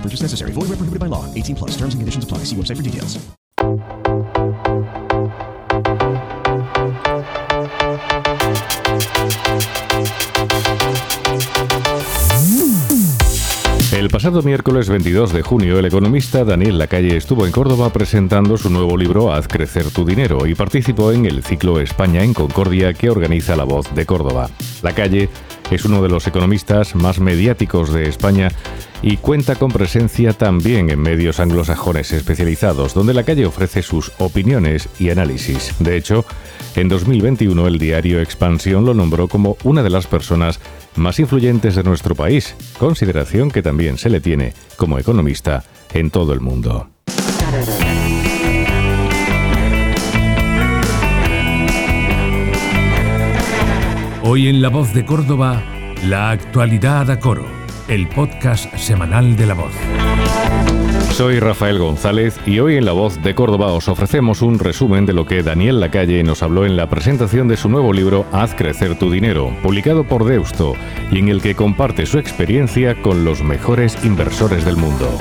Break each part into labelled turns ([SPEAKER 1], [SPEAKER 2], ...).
[SPEAKER 1] No purchase necessary. Void where prohibited by law. 18 plus. Terms and conditions apply. See website for details.
[SPEAKER 2] El pasado miércoles 22 de junio, el economista Daniel Lacalle estuvo en Córdoba presentando su nuevo libro Haz crecer tu dinero y participó en el ciclo España en Concordia que organiza La Voz de Córdoba. Lacalle es uno de los economistas más mediáticos de España y cuenta con presencia también en medios anglosajones especializados, donde la calle ofrece sus opiniones y análisis. De hecho, en 2021 el diario Expansión lo nombró como una de las personas más influyentes de nuestro país, consideración que también se le tiene como economista en todo el mundo.
[SPEAKER 3] Hoy en La Voz de Córdoba, la actualidad a coro, el podcast semanal de La Voz.
[SPEAKER 2] Soy Rafael González y hoy en La Voz de Córdoba os ofrecemos un resumen de lo que Daniel Lacalle nos habló en la presentación de su nuevo libro Haz crecer tu dinero, publicado por Deusto, y en el que comparte su experiencia con los mejores inversores del mundo.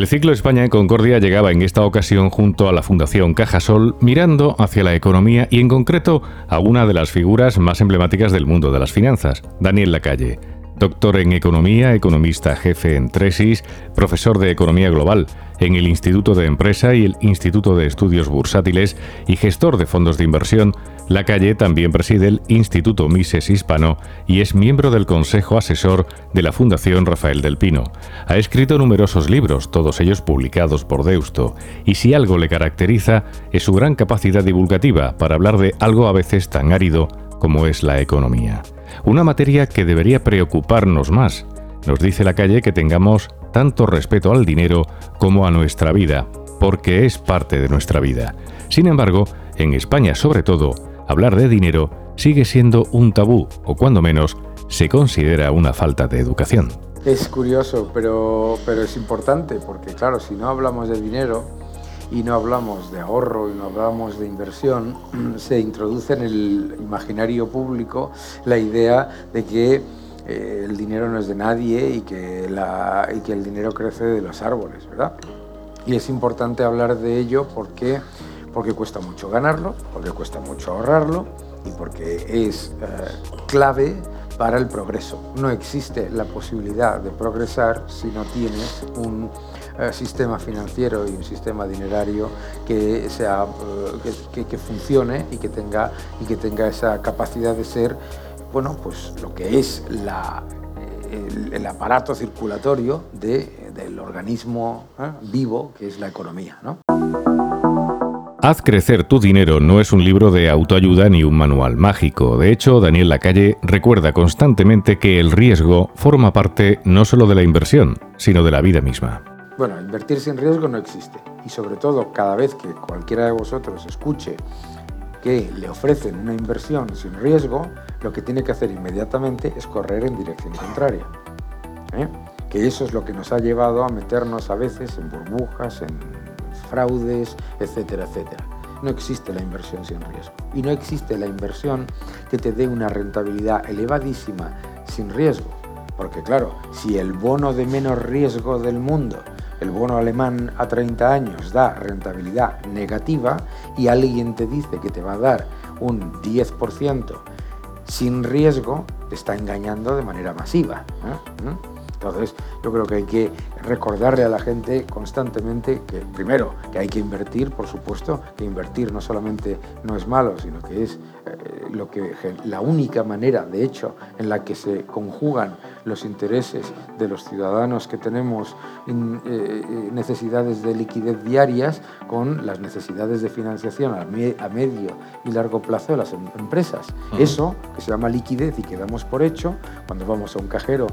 [SPEAKER 2] El ciclo España en Concordia llegaba en esta ocasión junto a la Fundación Cajasol mirando hacia la economía y en concreto a una de las figuras más emblemáticas del mundo de las finanzas, Daniel Lacalle. Doctor en Economía, economista jefe en Tresis, profesor de Economía Global en el Instituto de Empresa y el Instituto de Estudios Bursátiles y gestor de fondos de inversión, Lacalle también preside el Instituto Mises Hispano y es miembro del Consejo Asesor de la Fundación Rafael del Pino. Ha escrito numerosos libros, todos ellos publicados por Deusto, y si algo le caracteriza es su gran capacidad divulgativa para hablar de algo a veces tan árido como es la economía. Una materia que debería preocuparnos más. Nos dice la calle que tengamos tanto respeto al dinero como a nuestra vida, porque es parte de nuestra vida. Sin embargo, en España sobre todo, hablar de dinero sigue siendo un tabú, o cuando menos, se considera una falta de educación.
[SPEAKER 4] Es curioso, pero, pero es importante, porque claro, si no hablamos de dinero, y no hablamos de ahorro y no hablamos de inversión, se introduce en el imaginario público la idea de que eh, el dinero no es de nadie y que, la, y que el dinero crece de los árboles, ¿verdad? Y es importante hablar de ello porque, porque cuesta mucho ganarlo, porque cuesta mucho ahorrarlo y porque es eh, clave para el progreso. No existe la posibilidad de progresar si no tienes un eh, sistema financiero y un sistema dinerario que, sea, eh, que, funcione y que, tenga, y que tenga esa capacidad de ser bueno, pues lo que es la, el, aparato circulatorio del organismo vivo que es la economía.
[SPEAKER 2] Haz crecer tu dinero no es un libro de autoayuda ni un manual mágico. De hecho, Daniel Lacalle recuerda constantemente que el riesgo forma parte no solo de la inversión, sino de la vida misma.
[SPEAKER 4] Bueno, invertir sin riesgo no existe. Y sobre todo, cada vez que cualquiera de vosotros escuche que le ofrecen una inversión sin riesgo, lo que tiene que hacer inmediatamente es correr en dirección contraria. ¿eh? Que eso es lo que nos ha llevado a meternos a veces en burbujas, en fraudes, etcétera, etcétera. No existe la inversión sin riesgo. Y no existe la inversión que te dé una rentabilidad elevadísima sin riesgo. Porque claro, si el bono de menos riesgo del mundo el bono alemán a 30 años da rentabilidad negativa y alguien te dice que te va a dar un 10% sin riesgo te está engañando de manera masiva. ¿Mm? Entonces, yo creo que hay que recordarle a la gente constantemente que, primero, que hay que invertir, por supuesto, que invertir no solamente no es malo, sino que es eh, lo que, la única manera, de hecho, en la que se conjugan los intereses de los ciudadanos que tenemos en, eh, eh, necesidades de liquidez diarias con las necesidades de financiación a, medio y largo plazo de las em-, empresas. Eso, que se llama liquidez y que damos por hecho, cuando vamos a un cajero,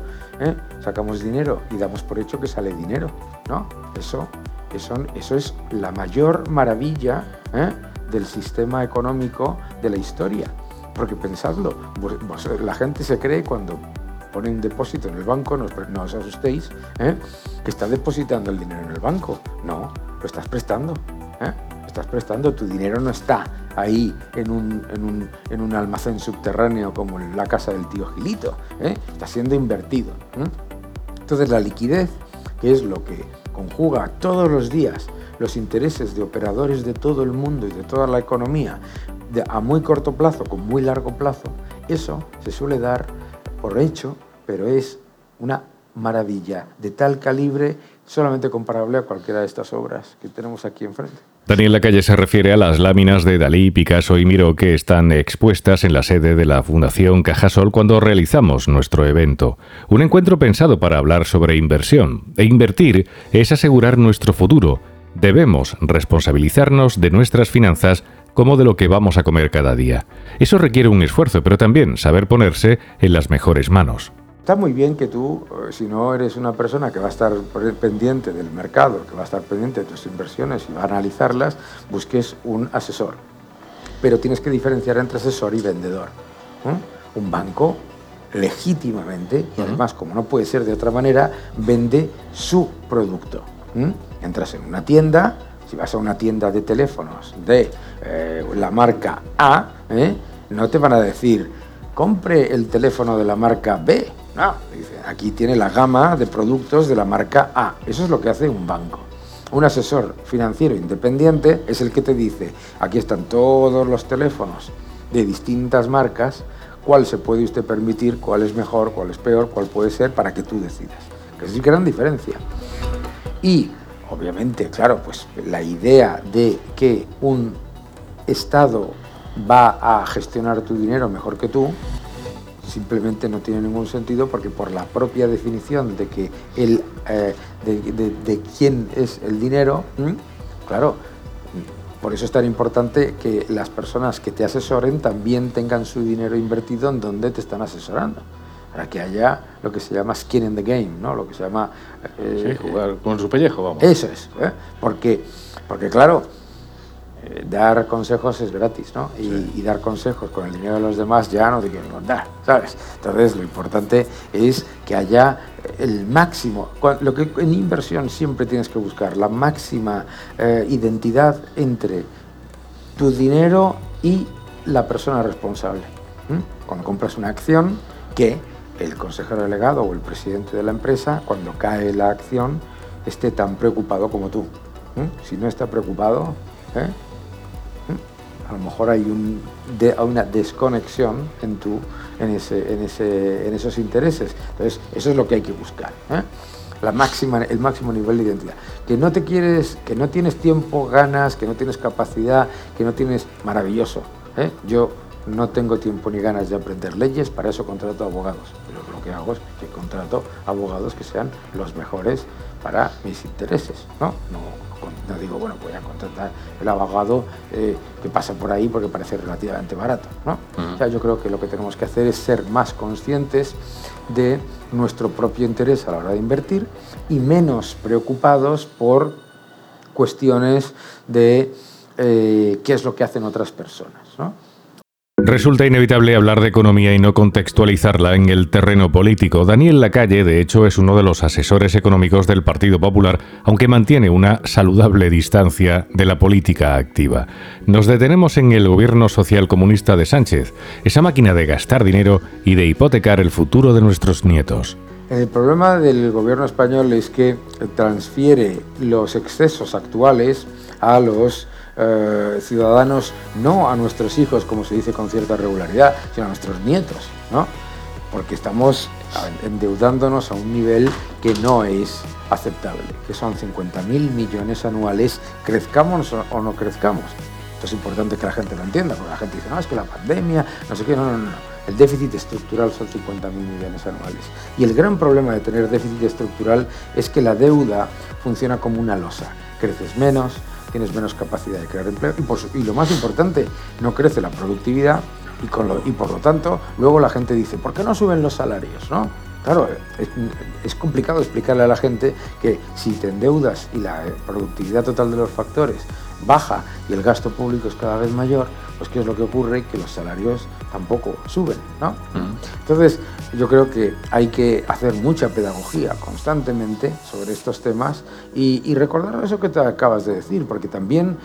[SPEAKER 4] sacamos dinero y damos por hecho que sale dinero, ¿no? Eso, eso, eso es la mayor maravilla del sistema económico de la historia. Porque pensadlo, la gente se cree cuando pone un depósito en el banco, no, os asustéis, ¿eh? que está depositando el dinero en el banco. No, lo estás prestando. ¿eh? Estás prestando, tu dinero no está ahí en un, en un, almacén subterráneo como en la casa del tío Gilito. ¿eh? Está siendo invertido. Entonces la liquidez, que es lo que conjuga todos los días los intereses de operadores de todo el mundo y de toda la economía a muy corto plazo con muy largo plazo, eso se suele dar por hecho, pero es una maravilla de tal calibre solamente comparable a cualquiera de estas obras que tenemos aquí enfrente.
[SPEAKER 2] Daniel Lacalle se refiere a las láminas de Dalí, Picasso y Miró que están expuestas en la sede de la Fundación Cajasol cuando realizamos nuestro evento. Un encuentro pensado para hablar sobre inversión. E invertir es asegurar nuestro futuro Debemos responsabilizarnos de nuestras finanzas como de lo que vamos a comer cada día. Eso requiere un esfuerzo, pero también saber ponerse en las mejores manos.
[SPEAKER 4] Está muy bien que tú, eh, si no eres una persona que va a estar pendiente del mercado, que va a estar pendiente de tus inversiones y va a analizarlas, busques un asesor. Pero tienes que diferenciar entre asesor y vendedor. Un banco legítimamente, y además como no puede ser de otra manera, vende su producto. Entras en una tienda, si vas a una tienda de teléfonos de eh, la marca A, ¿eh? no te van a decir, compre el teléfono de la marca B. No, aquí tiene la gama de productos de la marca A. Eso es lo que hace un banco. Un asesor financiero independiente es el que te dice, aquí están todos los teléfonos de distintas marcas, cuál se puede usted permitir, cuál es mejor, cuál es peor, cuál puede ser, para que tú decidas. Que es gran diferencia. Y obviamente, claro, pues la idea de que un Estado va a gestionar tu dinero mejor que tú, simplemente no tiene ningún sentido porque por la propia definición de que el, eh, de, quién es el dinero, claro, por eso es tan importante que las personas que te asesoren también tengan su dinero invertido en donde te están asesorando para que haya lo que se llama skin in the game, ¿no? Lo que se llama...
[SPEAKER 2] Eh, jugar con su pellejo, vamos.
[SPEAKER 4] Eso es, ¿eh? porque, porque claro, eh, dar consejos es gratis, ¿no? Y, dar consejos con el dinero de los demás ya no te quieren contar, ¿sabes? Entonces lo importante es que haya el máximo, lo que en inversión siempre tienes que buscar, la máxima identidad entre tu dinero y la persona responsable. Cuando compras una acción, que el consejero delegado o el presidente de la empresa, cuando cae la acción, esté tan preocupado como tú. ¿eh? Si no está preocupado, ¿eh? ¿Eh? a lo mejor hay un, una desconexión en, tu, en, ese, en, ese, en esos intereses. Entonces, eso es lo que hay que buscar. La máxima, el máximo nivel de identidad. Que no te quieres, que no tienes tiempo, ganas, que no tienes capacidad, que no tienes. Maravilloso. Yo no tengo tiempo ni ganas de aprender leyes, para eso contrato abogados. Pero lo que hago es que contrato abogados que sean los mejores para mis intereses. No, no, digo, bueno, voy a contratar el abogado eh, que pasa por ahí porque parece relativamente barato. ¿no? yo creo que lo que tenemos que hacer es ser más conscientes de nuestro propio interés a la hora de invertir y menos preocupados por cuestiones de eh, qué es lo que hacen otras personas. ¿no?
[SPEAKER 2] Resulta inevitable hablar de economía y no contextualizarla en el terreno político. Daniel Lacalle, de hecho, es uno de los asesores económicos del Partido Popular, aunque mantiene una saludable distancia de la política activa. Nos detenemos en el gobierno social comunista de Sánchez, esa máquina de gastar dinero y de hipotecar el futuro de nuestros nietos.
[SPEAKER 4] El problema del gobierno español es que transfiere los excesos actuales a los eh, ciudadanos no a nuestros hijos, como se dice con cierta regularidad, sino a nuestros nietos, ¿no? Porque estamos endeudándonos a un nivel que no es aceptable, que son 50.000 millones anuales, crezcamos o no crezcamos. Esto es importante que la gente lo entienda, porque la gente dice, no, es que la pandemia, no sé qué, no, no, no. El déficit estructural son 50.000 millones anuales. Y el gran problema de tener déficit estructural es que la deuda funciona como una losa. Creces menos, tienes menos capacidad de crear empleo y, lo más importante, no crece la productividad y, y por lo tanto luego la gente dice, ¿por qué no suben los salarios? ¿no? Claro, es, complicado explicarle a la gente que si te endeudas y la productividad total de los factores baja y el gasto público es cada vez mayor, pues ¿qué es lo que ocurre? Que los salarios tampoco suben, ¿no? Entonces, yo creo que hay que hacer mucha pedagogía constantemente sobre estos temas y, y recordar eso que te acabas de decir, porque también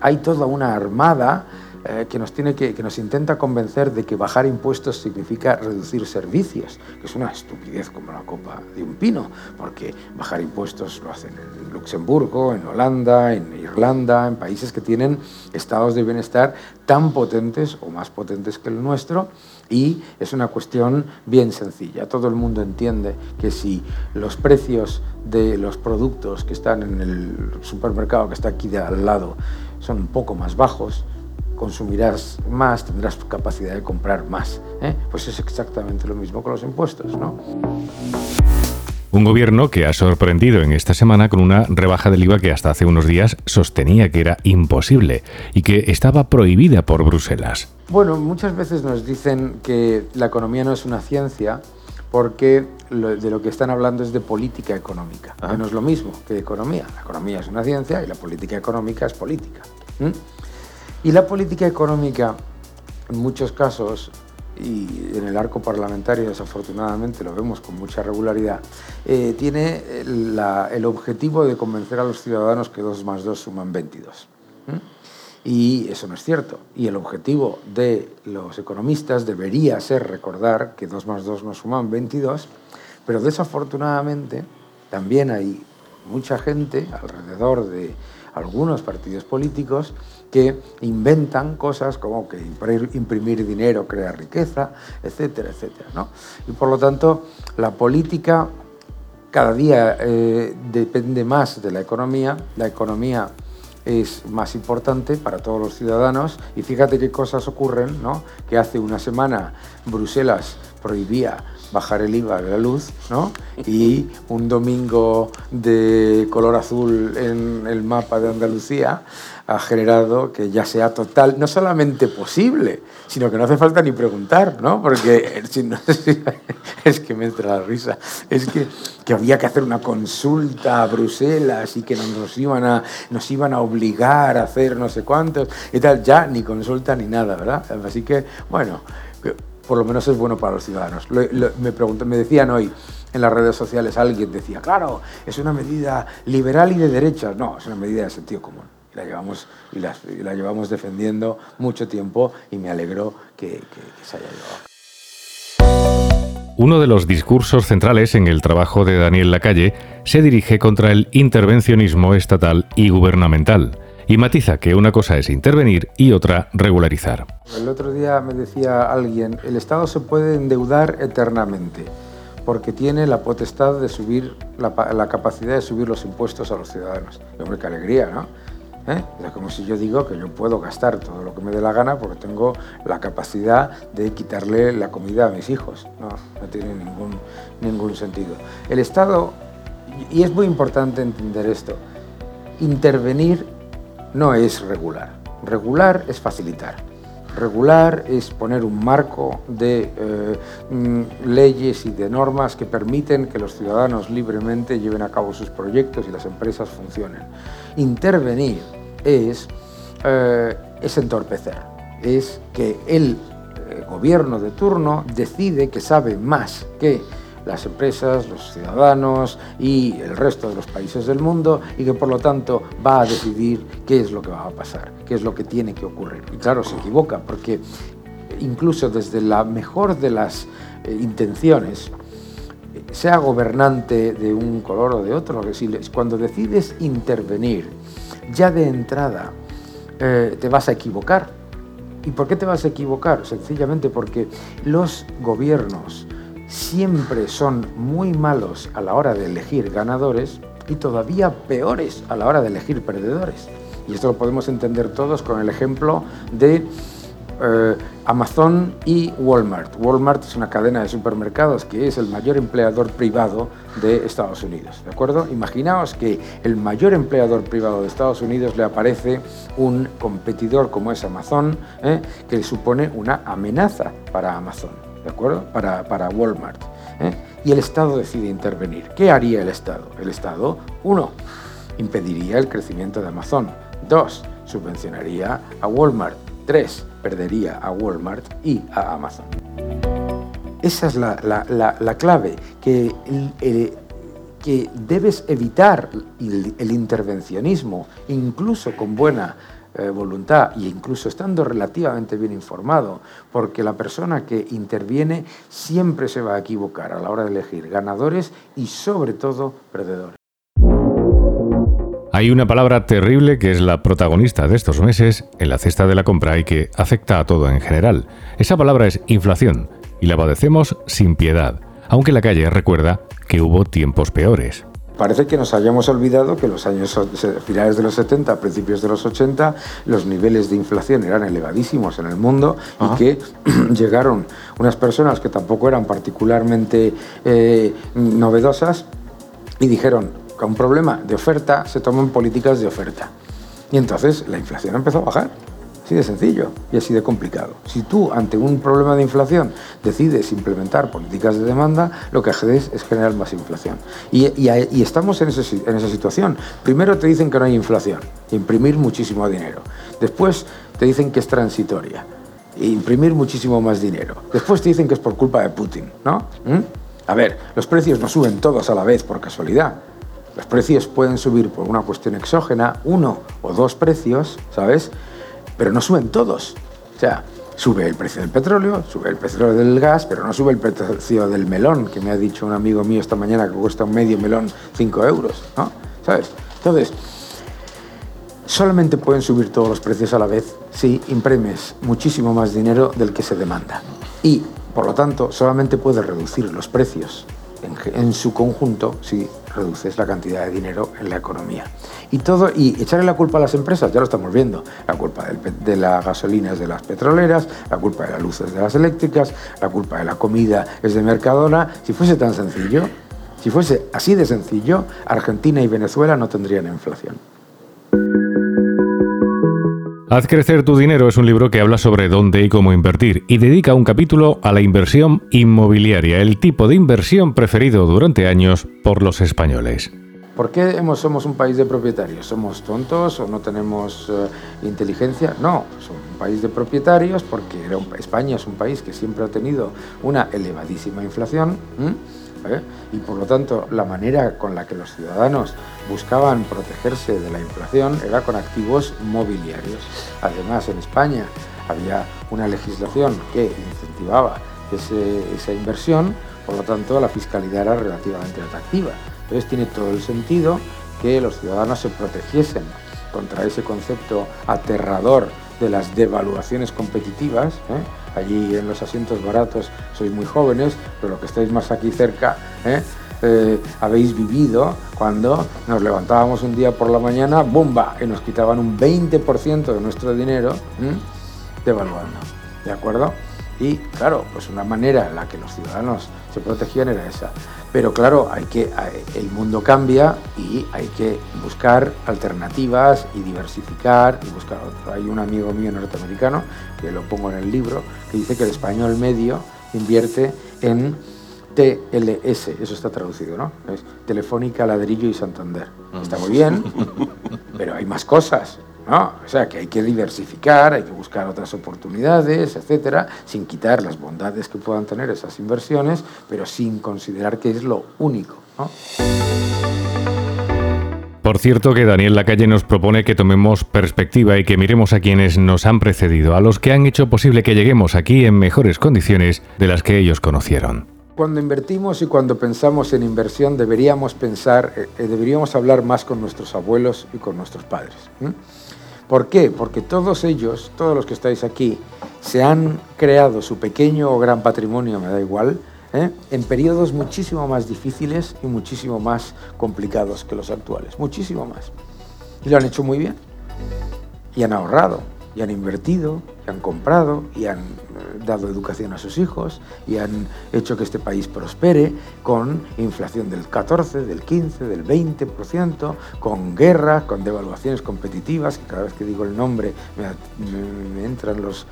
[SPEAKER 4] hay toda una armada eh, que, nos tiene que, que nos intenta convencer de que bajar impuestos significa reducir servicios, que es una estupidez como la copa de un pino, porque bajar impuestos lo hacen en Luxemburgo, en Holanda, en Irlanda, en países que tienen estados de bienestar tan potentes o más potentes que el nuestro, y es una cuestión bien sencilla. Todo el mundo entiende que si los precios de los productos que están en el supermercado que está aquí de al lado son un poco más bajos, consumirás más, tendrás capacidad de comprar más. ¿eh? Pues es exactamente lo mismo con los impuestos, ¿no?
[SPEAKER 2] Un gobierno que ha sorprendido en esta semana con una rebaja del IVA que hasta hace unos días sostenía que era imposible y que estaba prohibida por Bruselas.
[SPEAKER 4] Bueno, muchas veces nos dicen que la economía no es una ciencia porque de lo que están hablando es de política económica, que no es lo mismo que economía. La economía es una ciencia y la política económica es política. Y la política económica, en muchos casos, y en el arco parlamentario desafortunadamente lo vemos con mucha regularidad, eh, tiene el objetivo de convencer a los ciudadanos que 2 más 2 suman 22. Y eso no es cierto. Y el objetivo de los economistas debería ser recordar que 2 más 2 no suman 22, pero desafortunadamente también hay mucha gente alrededor de algunos partidos políticos que inventan cosas como que imprimir dinero crea riqueza, etcétera, etcétera. ¿no? Y por lo tanto, la política cada día eh, depende más de la economía, la economía es más importante para todos los ciudadanos y fíjate qué cosas ocurren, ¿no? que hace una semana Bruselas prohibía bajar el IVA de la luz, ¿no? Y un domingo de color azul en el mapa de Andalucía ha generado que ya sea total, no solamente posible, sino que no hace falta ni preguntar, ¿no? Porque es que me entra la risa, es que, que había que hacer una consulta a Bruselas y que nos iban, a, nos iban a obligar a hacer no sé cuántos y tal, ya ni consulta ni nada, ¿verdad? Así que, bueno, por lo menos es bueno para los ciudadanos. me, me decían hoy en las redes sociales, alguien decía, claro, es una medida liberal y de derecha. No, es una medida de sentido común. La llevamos, y la, la llevamos defendiendo mucho tiempo y me alegro que, que se haya llevado.
[SPEAKER 2] Uno de los discursos centrales en el trabajo de Daniel Lacalle se dirige contra el intervencionismo estatal y gubernamental y matiza que una cosa es intervenir y otra regularizar.
[SPEAKER 4] El otro día me decía alguien, el Estado se puede endeudar eternamente porque tiene la potestad de subir, la, capacidad de subir los impuestos a los ciudadanos. Y hombre, qué alegría, ¿no? ¿Eh? Es como si yo digo que yo puedo gastar todo lo que me dé la gana porque tengo la capacidad de quitarle la comida a mis hijos. No, no tiene ningún, ningún sentido. El Estado, y es muy importante entender esto, intervenir no es regular. Regular es facilitar. Regular es poner un marco de eh, mm, leyes y de normas que permiten que los ciudadanos libremente lleven a cabo sus proyectos y las empresas funcionen. Intervenir es, eh, es entorpecer, es que el eh, gobierno de turno decide que sabe más que las empresas, los ciudadanos y el resto de los países del mundo y que por lo tanto va a decidir qué es lo que va a pasar, qué es lo que tiene que ocurrir. Y claro, se equivoca porque incluso desde la mejor de las eh, intenciones, sea gobernante de un color o de otro, cuando decides intervenir ya de entrada eh, te vas a equivocar. ¿Y por qué te vas a equivocar? Sencillamente porque los gobiernos siempre son muy malos a la hora de elegir ganadores y todavía peores a la hora de elegir perdedores. Y esto lo podemos entender todos con el ejemplo de eh, Amazon y Walmart. Walmart es una cadena de supermercados que es el mayor empleador privado de Estados Unidos. ¿De acuerdo? Imaginaos que el mayor empleador privado de Estados Unidos le aparece un competidor como es Amazon, ¿eh? que supone una amenaza para Amazon, ¿de acuerdo? Para, para Walmart. ¿eh? Y el Estado decide intervenir. ¿Qué haría el Estado? El Estado, uno, impediría el crecimiento de Amazon. Dos, subvencionaría a Walmart. Tres, perdería a Walmart y a Amazon. Esa es la, clave, que, que debes evitar el, intervencionismo, incluso con buena eh, voluntad e incluso estando relativamente bien informado, porque la persona que interviene siempre se va a equivocar a la hora de elegir ganadores y sobre todo perdedores.
[SPEAKER 2] Hay una palabra terrible que es la protagonista de estos meses en la cesta de la compra y que afecta a todo en general. Esa palabra es inflación y la padecemos sin piedad, aunque la calle recuerda que hubo tiempos peores.
[SPEAKER 4] Parece que nos hayamos olvidado que los años finales de los 70, principios de los 80, los niveles de inflación eran elevadísimos en el mundo y que llegaron unas personas que tampoco eran particularmente eh, novedosas y dijeron, con un problema de oferta se toman políticas de oferta. Y entonces la inflación empezó a bajar. Así de sencillo y así de complicado. Si tú ante un problema de inflación decides implementar políticas de demanda, lo que haces es generar más inflación. Y, estamos en, esa situación. Primero te dicen que no hay inflación, imprimir muchísimo dinero. Después te dicen que es transitoria, imprimir muchísimo más dinero. Después te dicen que es por culpa de Putin, ¿no? ¿Mm? A ver, los precios no suben todos a la vez por casualidad. Los precios pueden subir por una cuestión exógena, uno o dos precios, ¿sabes? Pero no suben todos. O sea, sube el precio del petróleo, sube el precio del gas, pero no sube el precio del melón, que me ha dicho un amigo mío esta mañana que cuesta un medio melón 5 euros, ¿no? ¿Sabes? Entonces, solamente pueden subir todos los precios a la vez si imprimes muchísimo más dinero del que se demanda. Y, por lo tanto, solamente puedes reducir los precios en, su conjunto si reduces la cantidad de dinero en la economía. Y todo y echarle la culpa a las empresas, ya lo estamos viendo. La culpa de las gasolinas de las petroleras, la culpa de las luces de las eléctricas, la culpa de la comida es de Mercadona. Si fuese tan sencillo, si fuese así de sencillo, Argentina y Venezuela no tendrían inflación.
[SPEAKER 2] Haz crecer tu dinero es un libro que habla sobre dónde y cómo invertir y dedica un capítulo a la inversión inmobiliaria, el tipo de inversión preferido durante años por los españoles.
[SPEAKER 4] ¿Por qué somos un país de propietarios? ¿Somos tontos o no tenemos eh, inteligencia? No, somos un país de propietarios porque España es un país que siempre ha tenido una elevadísima inflación. ¿Eh? y por lo tanto la manera con la que los ciudadanos buscaban protegerse de la inflación era con activos mobiliarios. Además, en España había una legislación que incentivaba esa inversión, por lo tanto la fiscalidad era relativamente atractiva. Entonces tiene todo el sentido que los ciudadanos se protegiesen contra ese concepto aterrador de las devaluaciones competitivas. ¿eh? Allí en los asientos baratos sois muy jóvenes, pero lo que estáis más aquí cerca, ¿eh? Eh, habéis vivido cuando nos levantábamos un día por la mañana, ¡bomba! Y nos quitaban un 20% de nuestro dinero devaluando. ¿De acuerdo? Y claro, pues una manera en la que los ciudadanos se protegían era esa. Pero claro, hay que, el mundo cambia y hay que buscar alternativas y diversificar y buscar otro. Hay un amigo mío norteamericano, que lo pongo en el libro, que dice que el español medio invierte en TLS, eso está traducido, ¿no? Es Telefónica, Ladrillo y Santander. Está muy bien, pero hay más cosas. ¿No? O sea, que hay que diversificar, hay que buscar otras oportunidades, etcétera, sin quitar las bondades que puedan tener esas inversiones, pero sin considerar que es lo único,
[SPEAKER 2] Por cierto que Daniel Lacalle nos propone que tomemos perspectiva y que miremos a quienes nos han precedido, a los que han hecho posible que lleguemos aquí en mejores condiciones de las que ellos conocieron.
[SPEAKER 4] Cuando invertimos y cuando pensamos en inversión deberíamos pensar, eh, eh, deberíamos hablar más con nuestros abuelos y con nuestros padres. ¿Por qué? Porque todos ellos, todos los que estáis aquí, se han creado su pequeño o gran patrimonio, me da igual, ¿eh? en periodos muchísimo más difíciles y muchísimo más complicados que los actuales, muchísimo más. Y lo han hecho muy bien. Y han ahorrado, y han invertido, y han comprado, y han eh, dado educación a sus hijos, y han hecho que este país prospere con inflación del 14, del 15, del 20%, con guerras, con devaluaciones competitivas, que cada vez que digo el nombre me, entran los,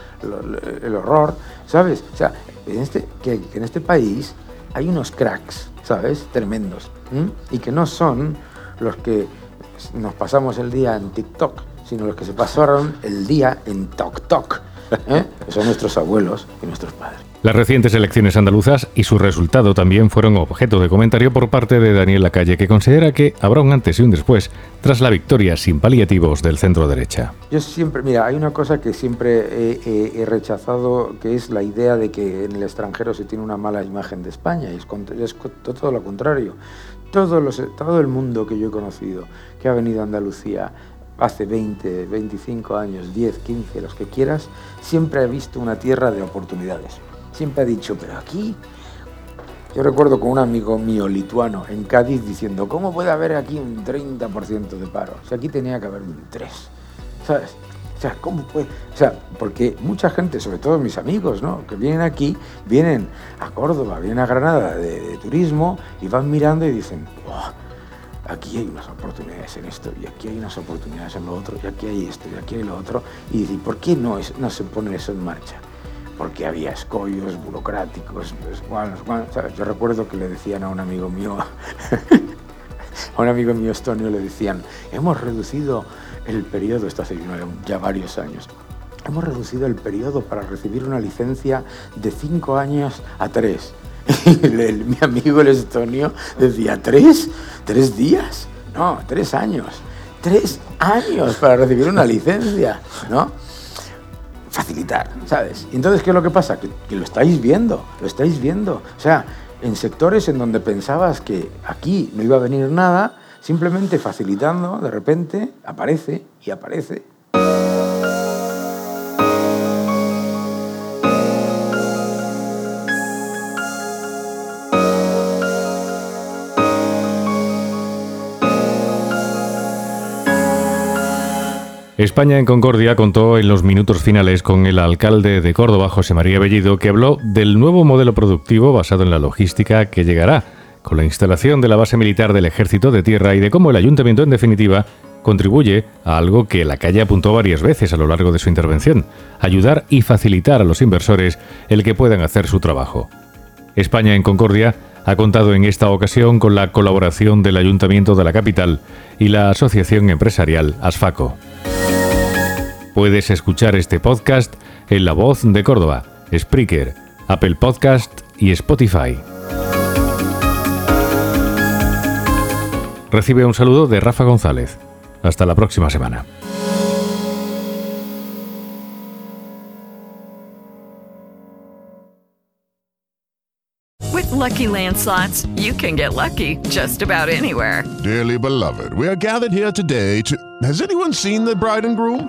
[SPEAKER 4] el horror, ¿sabes? O sea, en este, que, en este país hay unos cracks, ¿sabes? Tremendos, y que no son los que nos pasamos el día en TikTok, sino los que se pasaron el día en Tok Tok. ¿eh? Que son nuestros abuelos y nuestros padres.
[SPEAKER 2] Las recientes elecciones andaluzas y su resultado también fueron objeto de comentario por parte de Daniel Lacalle, que considera que habrá un antes y un después tras la victoria sin paliativos del centro derecha.
[SPEAKER 4] Yo siempre, mira, hay una cosa que siempre he, rechazado, que es la idea de que en el extranjero se tiene una mala imagen de España, y es, es todo lo contrario. Todo, los, todo el mundo que yo he conocido, que ha venido a Andalucía, hace 20, 25 años, 10, 15, los que quieras, siempre ha visto una tierra de oportunidades. Siempre ha dicho, pero aquí... Yo recuerdo con un amigo mío lituano en Cádiz diciendo, ¿cómo puede haber aquí un 30% de paro? O sea, aquí tenía que haber un 3, ¿sabes? O sea, ¿cómo puede? O sea, porque mucha gente, sobre todo mis amigos, ¿no? Que vienen aquí, vienen a Córdoba, vienen a Granada de, turismo y van mirando y dicen, aquí hay unas oportunidades en esto, y aquí hay unas oportunidades en lo otro, y aquí hay esto, y aquí hay lo otro, y ¿por qué no, es, no se pone eso en marcha? Porque había escollos burocráticos, Yo recuerdo que le decían a un amigo mío, a un amigo mío estonio le decían, hemos reducido el periodo, esto hace ya varios años, hemos reducido el periodo para recibir una licencia de cinco años a tres. mi amigo el estonio decía, ¿tres? ¿Tres días? No, tres años. Tres años para recibir una licencia, ¿no? Facilitar, ¿sabes? Y entonces, ¿qué es lo que pasa? Que lo estáis viendo, lo estáis viendo. O sea, en sectores en donde pensabas que aquí no iba a venir nada, simplemente facilitando, de repente aparece y aparece
[SPEAKER 2] España en Concordia contó en los minutos finales con el alcalde de Córdoba, José María Bellido, que habló del nuevo modelo productivo basado en la logística que llegará con la instalación de la base militar del Ejército de Tierra y de cómo el ayuntamiento, en definitiva, contribuye a algo que la calle apuntó varias veces a lo largo de su intervención, ayudar y facilitar a los inversores el que puedan hacer su trabajo. España en Concordia ha contado en esta ocasión con la colaboración del Ayuntamiento de la capital y la Asociación Empresarial Asfaco. Puedes escuchar este podcast en La Voz de Córdoba, Spreaker, Apple Podcast y Spotify. Recibe un saludo de Rafa González. Hasta la próxima semana.
[SPEAKER 5] With lucky landslots, you can get lucky just about anywhere.
[SPEAKER 6] Dearly beloved, we are gathered here today to. Has anyone seen the bride and groom?